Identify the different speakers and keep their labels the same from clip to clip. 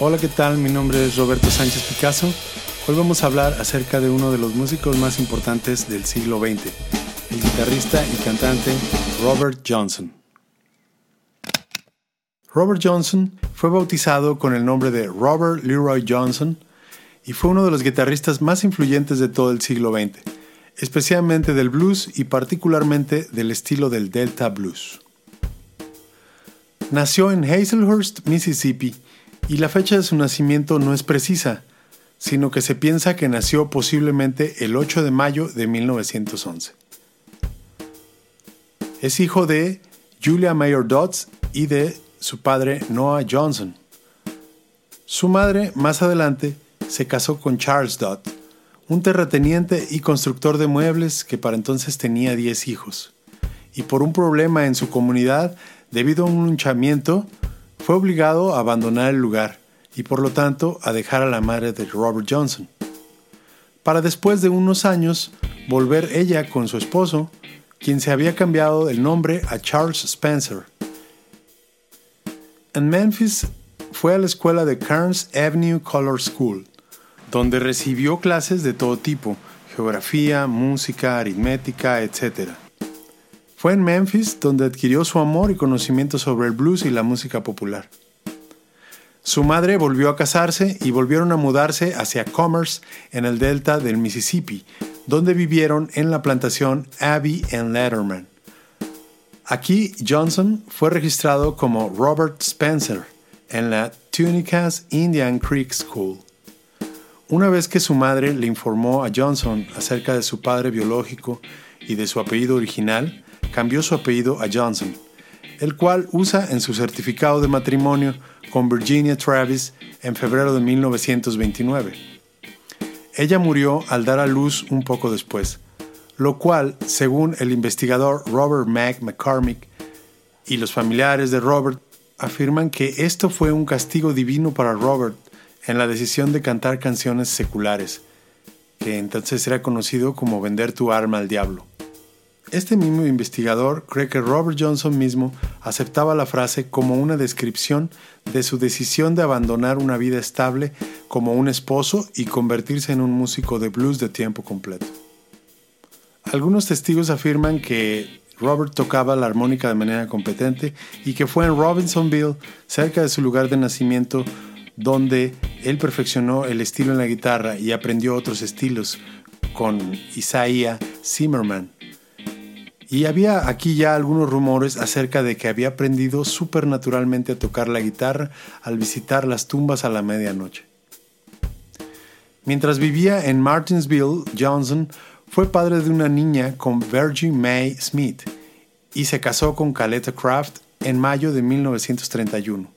Speaker 1: Hola, ¿qué tal? Mi nombre es Roberto Sánchez Picasso. Hoy vamos a hablar acerca de uno de los músicos más importantes del siglo XX, el guitarrista y cantante Robert Johnson. Robert Johnson fue bautizado con el nombre de Robert Leroy Johnson y fue uno de los guitarristas más influyentes de todo el siglo XX, especialmente del blues y particularmente del estilo del Delta Blues. Nació en Hazelhurst, Mississippi, y la fecha de su nacimiento no es precisa, sino que se piensa que nació posiblemente el 8 de mayo de 1911. Es hijo de Julia Mayer Dodds y de su padre Noah Johnson. Su madre, más adelante, se casó con Charles Dodd, un terrateniente y constructor de muebles que para entonces tenía 10 hijos. Y por un problema en su comunidad, debido a un hinchamiento, fue obligado a abandonar el lugar y por lo tanto a dejar a la madre de Robert Johnson. Para después de unos años volver ella con su esposo, quien se había cambiado el nombre a Charles Spencer. En Memphis fue a la escuela de Kearns Avenue Color School, donde recibió clases de todo tipo, geografía, música, aritmética, etc. Fue en Memphis donde adquirió su amor y conocimiento sobre el blues y la música popular. Su madre volvió a casarse y volvieron a mudarse hacia Commerce en el delta del Mississippi, donde vivieron en la plantación Abbey and Letterman. Aquí Johnson fue registrado como Robert Spencer en la Tunicas Indian Creek School. Una vez que su madre le informó a Johnson acerca de su padre biológico y de su apellido original, cambió su apellido a Johnson, el cual usa en su certificado de matrimonio con Virginia Travis en febrero de 1929. Ella murió al dar a luz un poco después, lo cual, según el investigador Robert Mac McCormick y los familiares de Robert, afirman que esto fue un castigo divino para Robert en la decisión de cantar canciones seculares, que entonces era conocido como vender tu arma al diablo. Este mismo investigador cree que Robert Johnson mismo aceptaba la frase como una descripción de su decisión de abandonar una vida estable como un esposo y convertirse en un músico de blues de tiempo completo. Algunos testigos afirman que Robert tocaba la armónica de manera competente y que fue en Robinsonville, cerca de su lugar de nacimiento, donde él perfeccionó el estilo en la guitarra y aprendió otros estilos con Isaiah Zimmerman, y había aquí ya algunos rumores acerca de que había aprendido supernaturalmente a tocar la guitarra al visitar las tumbas a la medianoche. Mientras vivía en Martinsville, Johnson fue padre de una niña con Virgie May Smith y se casó con Caleta Craft en mayo de 1931.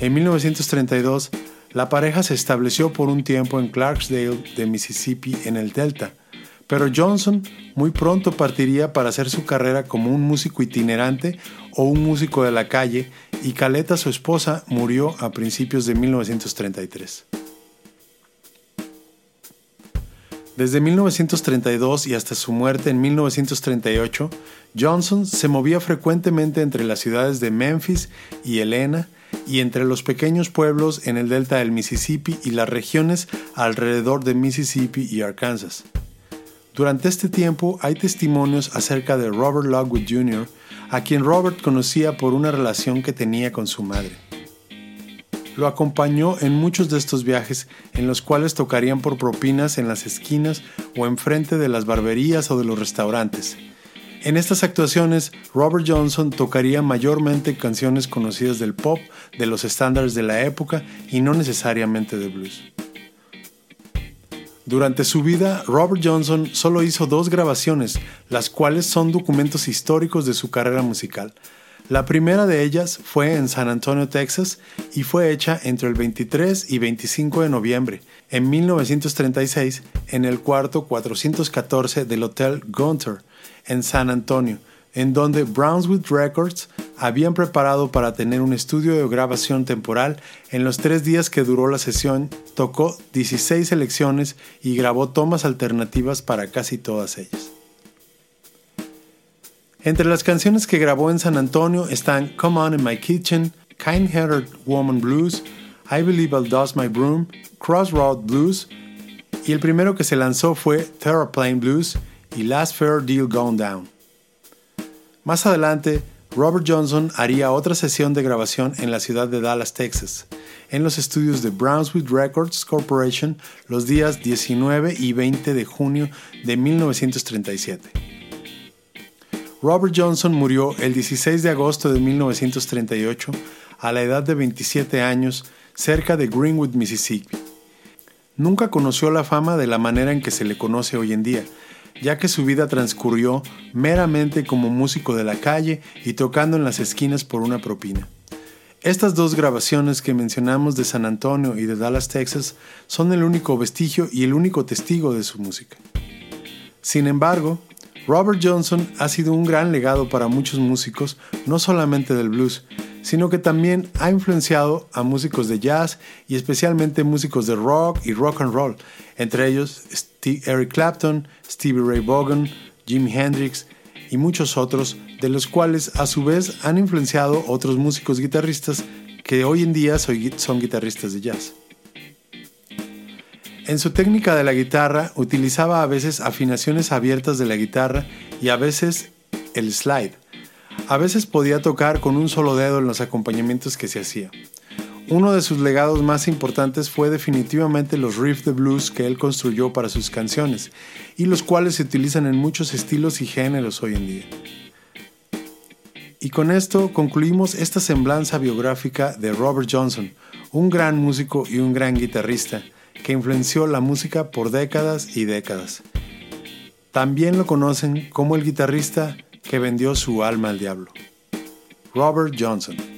Speaker 1: En 1932, la pareja se estableció por un tiempo en Clarksdale de Mississippi en el Delta, pero Johnson muy pronto partiría para hacer su carrera como un músico itinerante o un músico de la calle y Caleta, su esposa, murió a principios de 1933. Desde 1932 y hasta su muerte en 1938, Johnson se movía frecuentemente entre las ciudades de Memphis y Helena y entre los pequeños pueblos en el delta del Mississippi y las regiones alrededor de Mississippi y Arkansas. Durante este tiempo hay testimonios acerca de Robert Lockwood Jr., a quien Robert conocía por una relación que tenía con su madre. Lo acompañó en muchos de estos viajes en los cuales tocarían por propinas en las esquinas o enfrente de las barberías o de los restaurantes. En estas actuaciones, Robert Johnson tocaría mayormente canciones conocidas del pop, de los estándares de la época y no necesariamente de blues. Durante su vida, Robert Johnson solo hizo dos grabaciones, las cuales son documentos históricos de su carrera musical. La primera de ellas fue en San Antonio, Texas, y fue hecha entre el 23 y 25 de noviembre, en 1936, en el cuarto 414 del Hotel Gunter, en San Antonio, en donde Brownswood Records habían preparado para tener un estudio de grabación temporal. En los tres días que duró la sesión, tocó 16 selecciones y grabó tomas alternativas para casi todas ellas. Entre las canciones que grabó en San Antonio están Come On in My Kitchen, Kind Hearted Woman Blues, I Believe I'll Dust My Broom, Crossroad Blues y el primero que se lanzó fue Terraplane Blues y Last Fair Deal Gone Down. Más adelante, Robert Johnson haría otra sesión de grabación en la ciudad de Dallas, Texas, en los estudios de Brownswood Records Corporation los días 19 y 20 de junio de 1937. Robert Johnson murió el 16 de agosto de 1938 a la edad de 27 años cerca de Greenwood, Mississippi. Nunca conoció la fama de la manera en que se le conoce hoy en día, ya que su vida transcurrió meramente como músico de la calle y tocando en las esquinas por una propina. Estas dos grabaciones que mencionamos de San Antonio y de Dallas, Texas, son el único vestigio y el único testigo de su música. Sin embargo, Robert Johnson ha sido un gran legado para muchos músicos, no solamente del blues, sino que también ha influenciado a músicos de jazz y especialmente músicos de rock y rock and roll, entre ellos Eric Clapton, Stevie Ray Vaughan, Jimi Hendrix y muchos otros, de los cuales a su vez han influenciado otros músicos guitarristas que hoy en día son guitarristas de jazz. En su técnica de la guitarra utilizaba a veces afinaciones abiertas de la guitarra y a veces el slide, a veces podía tocar con un solo dedo en los acompañamientos que se hacía. Uno de sus legados más importantes fue definitivamente los riffs de blues que él construyó para sus canciones, y los cuales se utilizan en muchos estilos y géneros hoy en día. Y con esto concluimos esta semblanza biográfica de Robert Johnson, un gran músico y un gran guitarrista que influenció la música por décadas y décadas. También lo conocen como el guitarrista que vendió su alma al diablo. Robert Johnson.